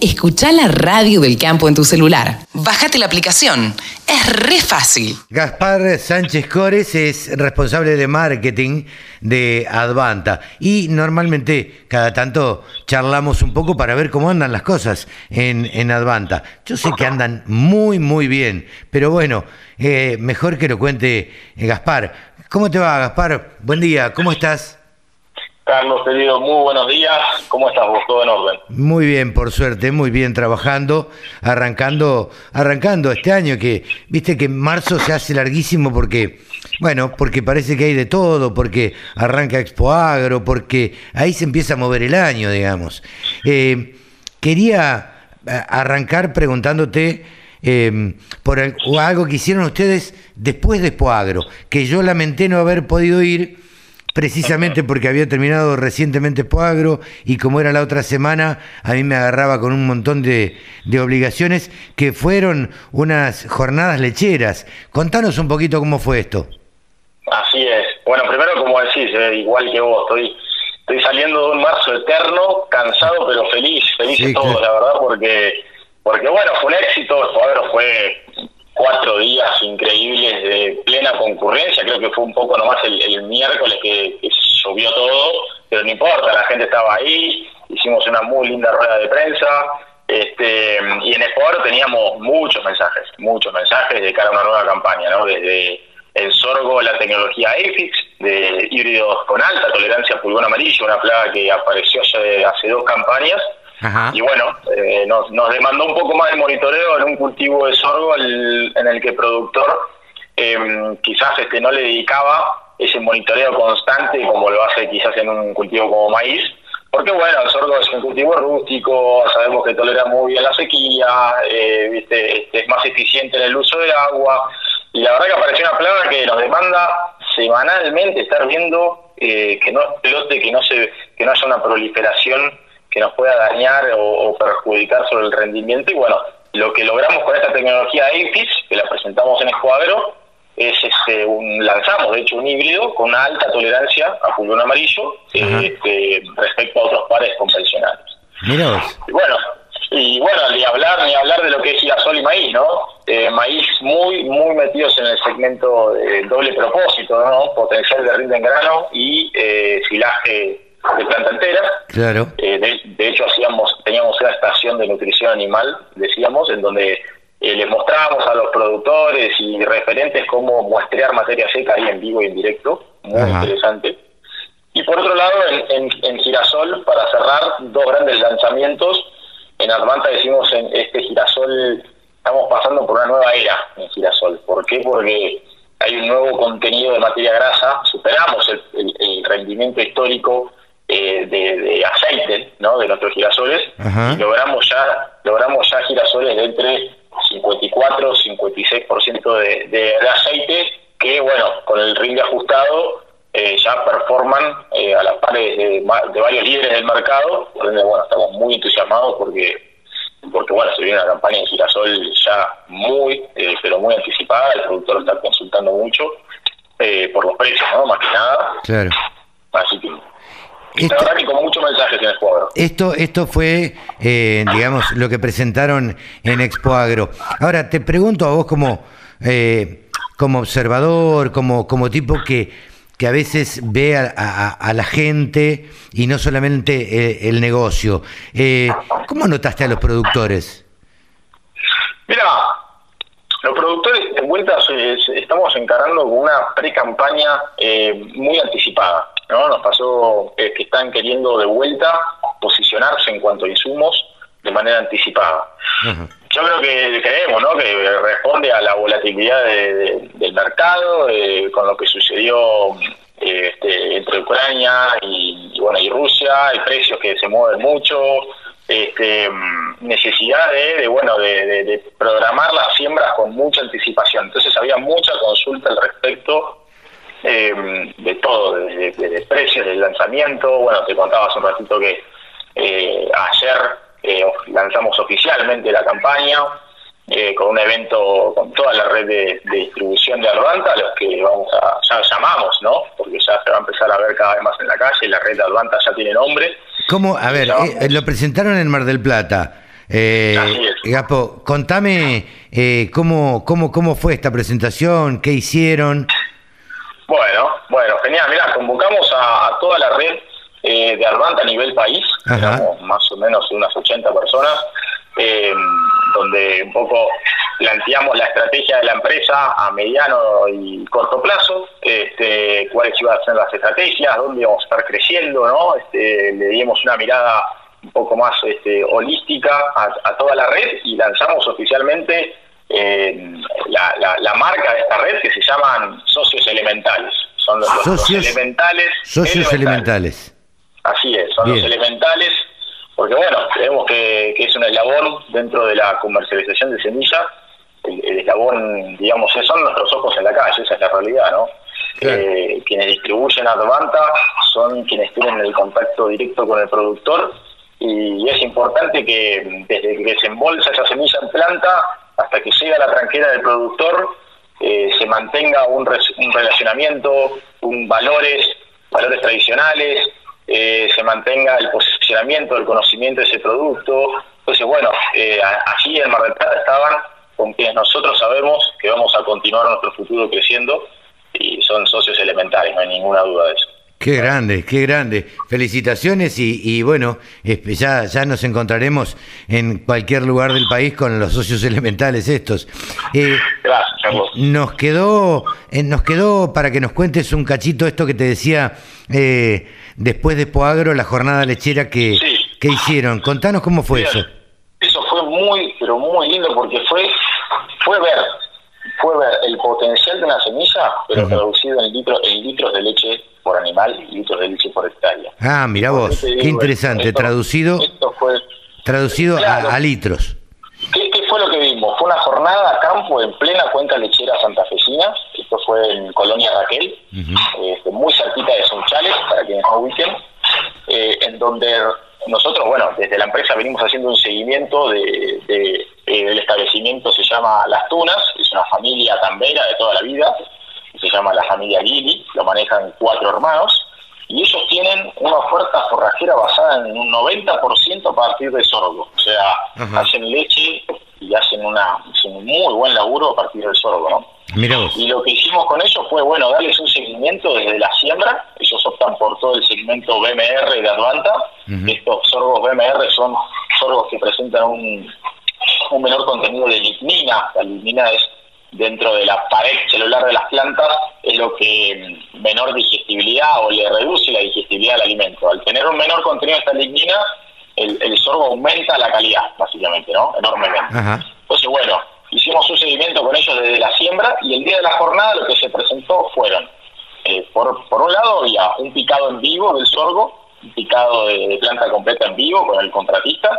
Escucha la radio del campo en tu celular. Bájate la aplicación. Es re fácil. Gaspar Sánchez Cores es responsable de marketing de Advanta y normalmente cada tanto charlamos un poco para ver cómo andan las cosas en, en Advanta. Yo sé que andan muy, muy bien, pero bueno, eh, mejor que lo cuente eh, Gaspar. ¿Cómo te va, Gaspar? Buen día, ¿cómo estás? Carlos, querido, muy buenos días. ¿Cómo estás vos? ¿Todo en orden? Muy bien, por suerte, muy bien trabajando, arrancando, arrancando este año que, viste que marzo se hace larguísimo porque, bueno, porque parece que hay de todo, porque arranca Expo Agro, porque ahí se empieza a mover el año, digamos. Eh, quería eh, arrancar preguntándote eh, por algo que hicieron ustedes después de Expo Agro, que yo lamenté no haber podido ir precisamente porque había terminado recientemente Poagro y como era la otra semana, a mí me agarraba con un montón de, obligaciones que fueron unas jornadas lecheras. Contanos un poquito cómo fue esto. Así es. Bueno, primero como decís, eh, igual que vos, estoy, estoy saliendo de un marzo eterno, cansado pero feliz, feliz de todo, la verdad, porque, porque bueno, fue un éxito, Poagro fue cuatro días increíbles de plena concurrencia, creo que fue un poco nomás el, miércoles que, llovió todo, pero no importa, la gente estaba ahí, hicimos una muy linda rueda de prensa, este, y en Sport teníamos muchos mensajes, muchos mensajes de cara a una nueva campaña, ¿no? Desde el sorgo, la tecnología EFIX, de híbridos con alta tolerancia a pulgón amarillo, una plaga que apareció hace, hace dos campañas, y bueno, eh, nos, nos, demandó un poco más de monitoreo en un cultivo de sorgo en el que el productor em, quizás este no le dedicaba ese monitoreo constante como lo hace quizás en un cultivo como maíz. Porque bueno, el sorgo es un cultivo rústico, sabemos que tolera muy bien la sequía, eh, ¿viste? Este, es más eficiente en el uso del agua. Y la verdad que apareció una plaga que nos demanda semanalmente estar viendo eh, que no explote, que no, se, que no haya una proliferación que nos pueda dañar o, perjudicar sobre el rendimiento. Y bueno, lo que logramos con esta tecnología APIS, que la presentamos en Escuadro, es este, un, lanzamos de hecho un híbrido con una alta tolerancia a pulgón amarillo este, respecto a otros pares convencionales. Y bueno, y bueno, ni hablar, ni hablar de lo que es girasol y maíz, ¿no? Eh, maíz muy, muy metidos en el segmento de doble propósito, ¿no? Potencial de rinde en grano y eh, silaje de planta entera. Claro. Eh, de, hecho, hacíamos, teníamos una estación de nutrición animal, decíamos, en donde eh, les mostrábamos a los productores y referentes cómo muestrear materia seca ahí en vivo y en directo. Muy interesante. Y por otro lado, en, en, Girasol, para cerrar, dos grandes lanzamientos. En Armanta decimos en este Girasol, estamos pasando por una nueva era en Girasol. ¿Por qué? Porque hay un nuevo contenido de materia grasa, superamos el rendimiento histórico eh, de, aceite ¿no? de nuestros girasoles y logramos ya logramos ya girasoles de entre 54 56% de, de, aceite que bueno con el ring ajustado eh, ya performan eh, a las pares de, varios líderes del mercado por ende bueno estamos muy entusiasmados porque porque bueno se viene una campaña de girasol ya muy pero muy anticipada el productor está consultando mucho por los precios no más que nada. Claro. Así que esto, la verdad que con muchos mensajes en Expo Agro. Esto, esto fue, eh, digamos, lo que presentaron en Expo Agro. Ahora, te pregunto a vos como, eh, como observador, como, como tipo que, que a veces ve a, la gente y no solamente eh, el negocio. ¿Cómo notaste a los productores? Mira, los productores de vuelta estamos encarando una pre-campaña muy anticipada. ¿No? Nos pasó que están queriendo de vuelta posicionarse en cuanto a insumos de manera anticipada. Yo creo que creemos, ¿no? Que responde a la volatilidad del mercado, eh, con lo que sucedió eh, este, entre Ucrania y, bueno y Rusia, hay precios que se mueven mucho, este, necesidad de, bueno de, de, programar las siembras con mucha anticipación. Entonces había mucha consulta al respecto eh, de todo, desde, precios, del lanzamiento. Bueno, te contaba hace un ratito que eh, ayer eh, lanzamos oficialmente la campaña eh, con un evento con toda la red de, distribución de Advanta, los que vamos a, ya llamamos, ¿no? Porque ya se va a empezar a ver cada vez más en la calle, la red de Advanta ya tiene nombre. ¿Cómo? A ver, lo presentaron en Mar del Plata. Eh, Gapo, contame eh, cómo, cómo, cómo fue esta presentación, qué hicieron. Bueno, bueno, genial. Mira, convocamos a, toda la red eh, de Advanta a nivel país, más o menos unas 80 personas, eh, donde un poco planteamos la estrategia de la empresa a mediano y corto plazo, este, cuáles iban a ser las estrategias, dónde íbamos a estar creciendo, ¿no? Este, le dimos una mirada un poco más este, holística a, toda la red y lanzamos oficialmente eh, la, marca de esta red que se llaman socios elementales. Son los, socios, elementales. Socios elementales. Así es, son los elementales, porque bueno, creemos que, es un eslabón dentro de la comercialización de semillas. El, eslabón, digamos, son nuestros ojos en la calle, esa es la realidad, ¿no? Eh, quienes distribuyen Advanta son quienes tienen el contacto directo con el productor y es importante que desde que se embolsa esa semilla en planta hasta que llega la tranquera del productor eh, se mantenga un, relacionamiento, un valores, valores tradicionales, eh, se mantenga el posicionamiento, el conocimiento de ese producto. Entonces, bueno, eh, allí en Mar del Plata estaban con quienes nosotros sabemos que vamos a continuar nuestro futuro creciendo y son socios elementales, no hay ninguna duda de eso. Qué grande, qué grande. Felicitaciones y, bueno, ya, ya nos encontraremos en cualquier lugar del país con los socios elementales estos. Eh, Gracias, Nos quedó, eh, nos quedó para que nos cuentes un cachito esto que te decía eh, después de Poagro, la jornada lechera que, que hicieron. Contanos cómo fue eso. Eso fue muy, pero muy lindo porque fue, fue ver, fue ver el potencial de una semilla, pero traducido en, litros en litros de leche por animal y litros de leche por hectárea. Ah, mira vos, qué interesante, traducido, traducido a, litros. ¿Qué, fue lo que vimos? Fue una jornada a campo en plena cuenca lechera santafesina, esto fue en Colonia Raquel, este, muy cerquita de Sunchales, para quienes no ubiquen, eh, en donde nosotros, bueno, desde la empresa venimos haciendo un seguimiento de, de, el establecimiento se llama Las Tunas, es una familia tambera de toda la vida, se llama la familia Gili, lo manejan cuatro hermanos, y ellos tienen una oferta forrajera basada en un 90% a partir de sorgo. O sea, hacen leche y hacen, una, un muy buen laburo a partir del sorgo, ¿no? Y lo que hicimos con ellos fue, bueno, darles un seguimiento desde la siembra. Ellos optan por todo el segmento BMR de Advanta. Estos sorgos BMR son sorgos que presentan un, un menor contenido de lignina. La lignina es dentro de la pared celular de las plantas es lo que menor digestibilidad o le reduce la digestibilidad del alimento. Al tener un menor contenido de esta lignina, el, sorgo aumenta la calidad, básicamente, ¿no? Enormemente. Entonces, bueno, hicimos un seguimiento con ellos desde la siembra y el día de la jornada lo que se presentó fueron, eh, por, por un lado había un picado en vivo del sorgo, picado de, planta completa en vivo con el contratista,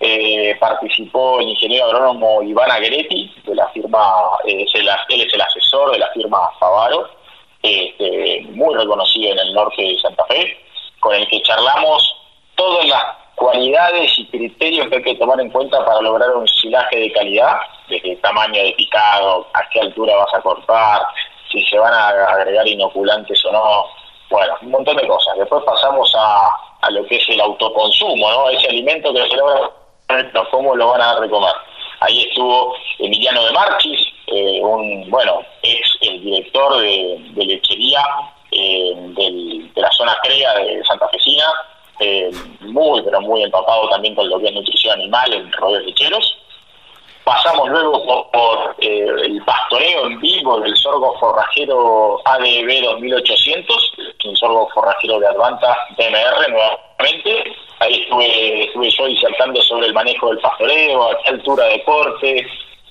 eh, participó el ingeniero agrónomo Iván Agretti, de la firma, eh, él es el asesor de la firma Favaro, este, muy reconocido en el norte de Santa Fe, con el que charlamos todas las cualidades y criterios que hay que tomar en cuenta para lograr un silaje de calidad, desde tamaño de picado, a qué altura vas a cortar, si se van a agregar inoculantes o no, bueno, un montón de cosas. Después pasamos a, a lo que es el autoconsumo, ¿no? Ese alimento que se cómo lo van a dar de comer. Ahí estuvo Emiliano de Marchis, eh, un, bueno, el director de, lechería eh, de la zona CREA de Santa Fecina, eh, muy, pero muy empapado también con lo que es nutrición animal en rodeos lecheros. Pasamos luego por, el pastoreo en vivo del sorgo forrajero ADB 2800, un sorgo forrajero de Advanta DMR nuevamente, Ahí estuve, estuve yo disertando sobre el manejo del pastoreo, a qué altura de corte,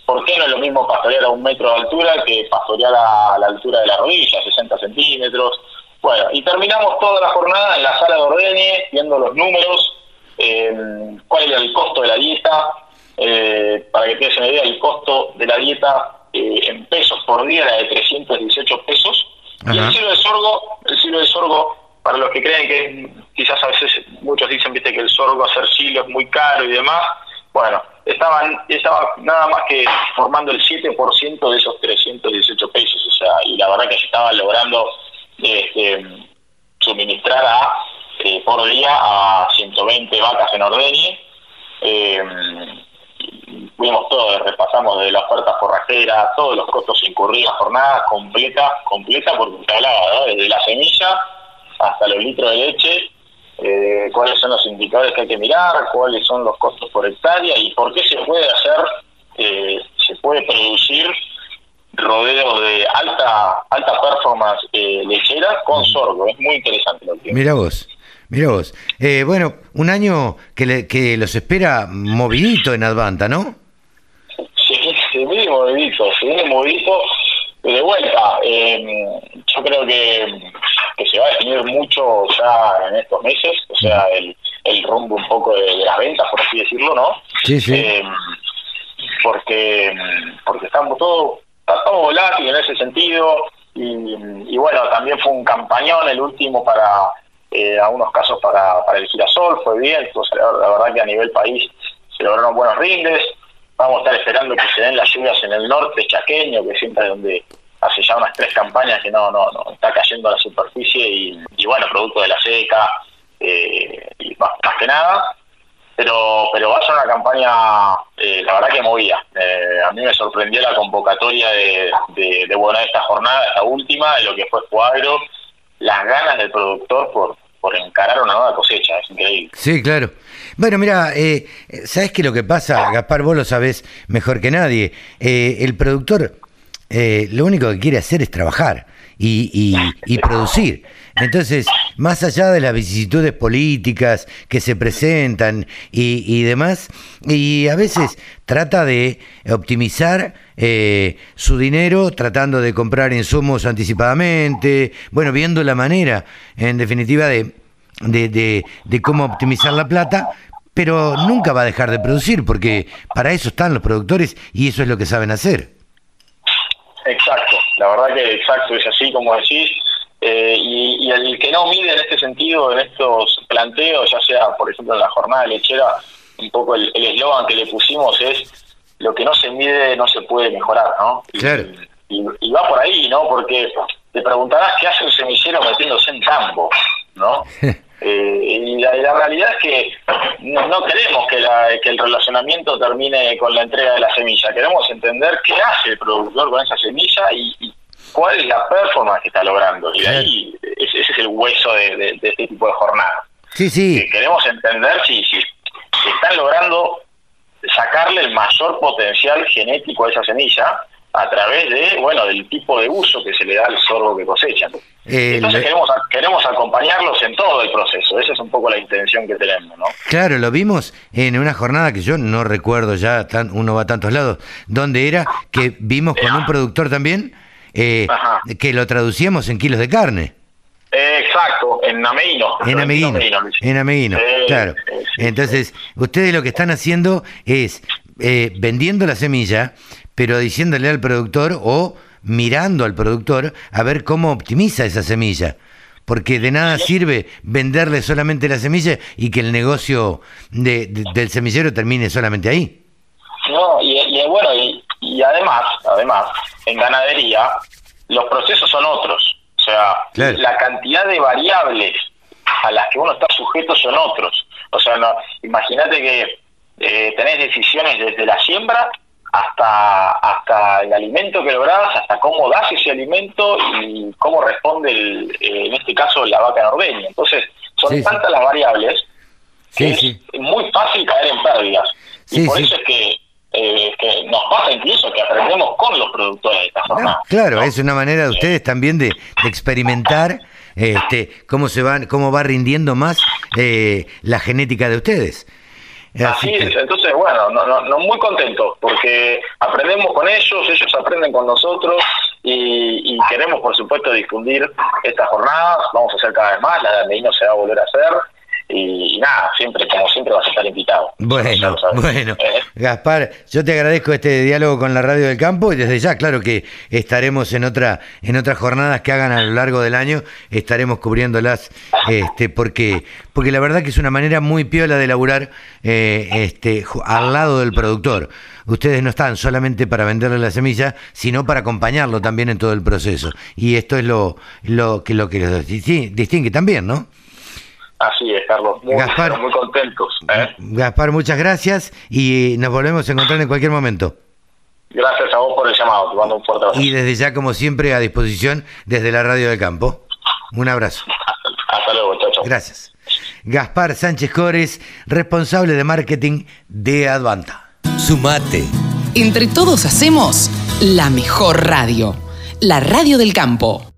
por qué no es lo mismo pastorear a un metro de altura que pastorear a la altura de la rodilla, 60 centímetros. Bueno, y terminamos toda la jornada en la sala de ordeñe, viendo los números, eh, cuál era el costo de la dieta, eh, para que tengas una idea, el costo de la dieta eh, en pesos por día era de 318 pesos. Y el silo de sorgo, silo de sorgo para los que creen que quizás a veces muchos dicen viste que el sorgo hacer silo es muy caro y demás, bueno, estaban estaba nada más que formando el 7% de esos 318 pesos, o sea, y la verdad que se estaba logrando este, suministrar a eh, por día a 120 vacas en ordeñe, eh, vimos todo, repasamos de la oferta forrajera, todos los costos incurridos, jornada completa, completa, porque se hablaba, desde la semilla hasta los litros de leche, eh, cuáles son los indicadores que hay que mirar, cuáles son los costos por hectárea y por qué se puede hacer, eh, se puede producir rodeo de alta alta performance eh, lechera con sorgo. Es muy interesante lo que Mira vos. Mira vos. Eh, bueno, un año que, que los espera movidito en Advanta, ¿no? Sí, sí, muy movidito, movidito. De vuelta, eh, yo creo que, que se va a definir mucho ya en estos meses, o sea, el, el rumbo un poco de, las ventas, por así decirlo, ¿no? Sí, sí. Eh, porque, porque estamos todos está todo volátil en ese sentido y, bueno, también fue un campañón el último para eh, algunos casos para, para el girasol, fue bien, entonces la, verdad que a nivel país se lograron buenos rindes, vamos a estar esperando que se den las lluvias en el norte chaqueño, que siempre es donde hace ya unas tres campañas que no, no, no está cayendo a la superficie y, bueno, producto de la seca eh, y más que nada pero pero va a ser una campaña, eh, la verdad que movida. Eh, a mí me sorprendió la convocatoria de, de, de, bueno, esta jornada, esta última, de lo que fue Cuadro, las ganas del productor por, por encarar una nueva cosecha, es increíble. Sí, claro. Bueno, mira, eh, ¿sabes qué lo que pasa? Gaspar, vos lo sabés mejor que nadie. Eh, el productor lo único que quiere hacer es trabajar y, producir. Entonces, más allá de las vicisitudes políticas que se presentan y, demás, y a veces trata de optimizar eh, su dinero tratando de comprar insumos anticipadamente, bueno, viendo la manera, en definitiva, de, de, de cómo optimizar la plata, pero nunca va a dejar de producir, porque para eso están los productores y eso es lo que saben hacer. Exacto, la verdad que exacto, es así como decís eh, y, el que no mide en este sentido, en estos planteos, ya sea, por ejemplo, en la jornada lechera, un poco el eslogan que le pusimos es lo que no se mide no se puede mejorar, ¿no? Y, va por ahí, ¿no? Porque te preguntarás qué hace un semillero metiéndose en tambo, ¿no? Eh, y, la, realidad es que no, queremos que, que el relacionamiento termine con la entrega de la semilla, queremos entender qué hace el productor con esa semilla y, y cuál es la performance que está logrando. Y ahí ese, es el hueso de, este tipo de jornada. Sí, sí. queremos entender si, si, están logrando sacarle el mayor potencial genético a esa semilla a través de, bueno, del tipo de uso que se le da al sorbo que cosechan. Entonces queremos, queremos acompañarlos en todo el proceso, esa es un poco la intención que tenemos, ¿no? Claro, lo vimos en una jornada que yo no recuerdo ya, tan, uno va a tantos lados, donde era que vimos con un productor también eh, que lo traducíamos en kilos de carne. exacto, en ameíno. En ameíno, en ameíno, claro. Entonces, ustedes lo que están haciendo es eh, vendiendo la semilla, pero diciéndole al productor o mirando al productor a ver cómo optimiza esa semilla. Porque de nada sirve venderle solamente la semilla y que el negocio de, del semillero termine solamente ahí. No, y, y bueno, y, y además, además, en ganadería los procesos son otros. O sea, la cantidad de variables a las que uno está sujeto son otros. O sea, no, imagínate que eh, tenés decisiones desde la siembra hasta hasta el alimento que lográs, hasta cómo das ese alimento y cómo responde, el, eh, en este caso, la vaca norbeña. Entonces, son tantas las variables que es muy fácil caer en pérdidas. y por eso es que eh, que nos pasa incluso que aprendemos con los productores de esta forma. claro, es una manera de ustedes también de, experimentar este, cómo se van, cómo va rindiendo más eh, la genética de ustedes. Así, es, entonces bueno, no, no, muy contentos porque aprendemos con ellos, ellos aprenden con nosotros y, queremos por supuesto difundir estas jornadas, vamos a hacer cada vez más, la de Medino se va a volver a hacer y, nada, siempre, como siempre, vas a estar invitado. Bueno, bueno. Eh. Gaspar, yo te agradezco este diálogo con la Radio del Campo y desde ya, claro que estaremos en otra en otras jornadas que hagan a lo largo del año, estaremos cubriéndolas, este, porque porque la verdad que es una manera muy piola de laburar eh, este, al lado del productor. Ustedes no están solamente para venderle la semilla, sino para acompañarlo también en todo el proceso. Y esto es lo, lo que lo que los distingue también, ¿no? Así es, Carlos. Muy, Gaspar, muy contentos. ¿eh? Gaspar, muchas gracias y nos volvemos a encontrar en cualquier momento. Gracias a vos por el llamado. Te mando un fuerte abrazo. Y desde ya, como siempre, a disposición desde la Radio del Campo. Un abrazo. Hasta, luego, chao, chao. Gracias. Gaspar Sánchez Cores, responsable de marketing de Advanta. Sumate. Entre todos hacemos la mejor radio, la Radio del Campo.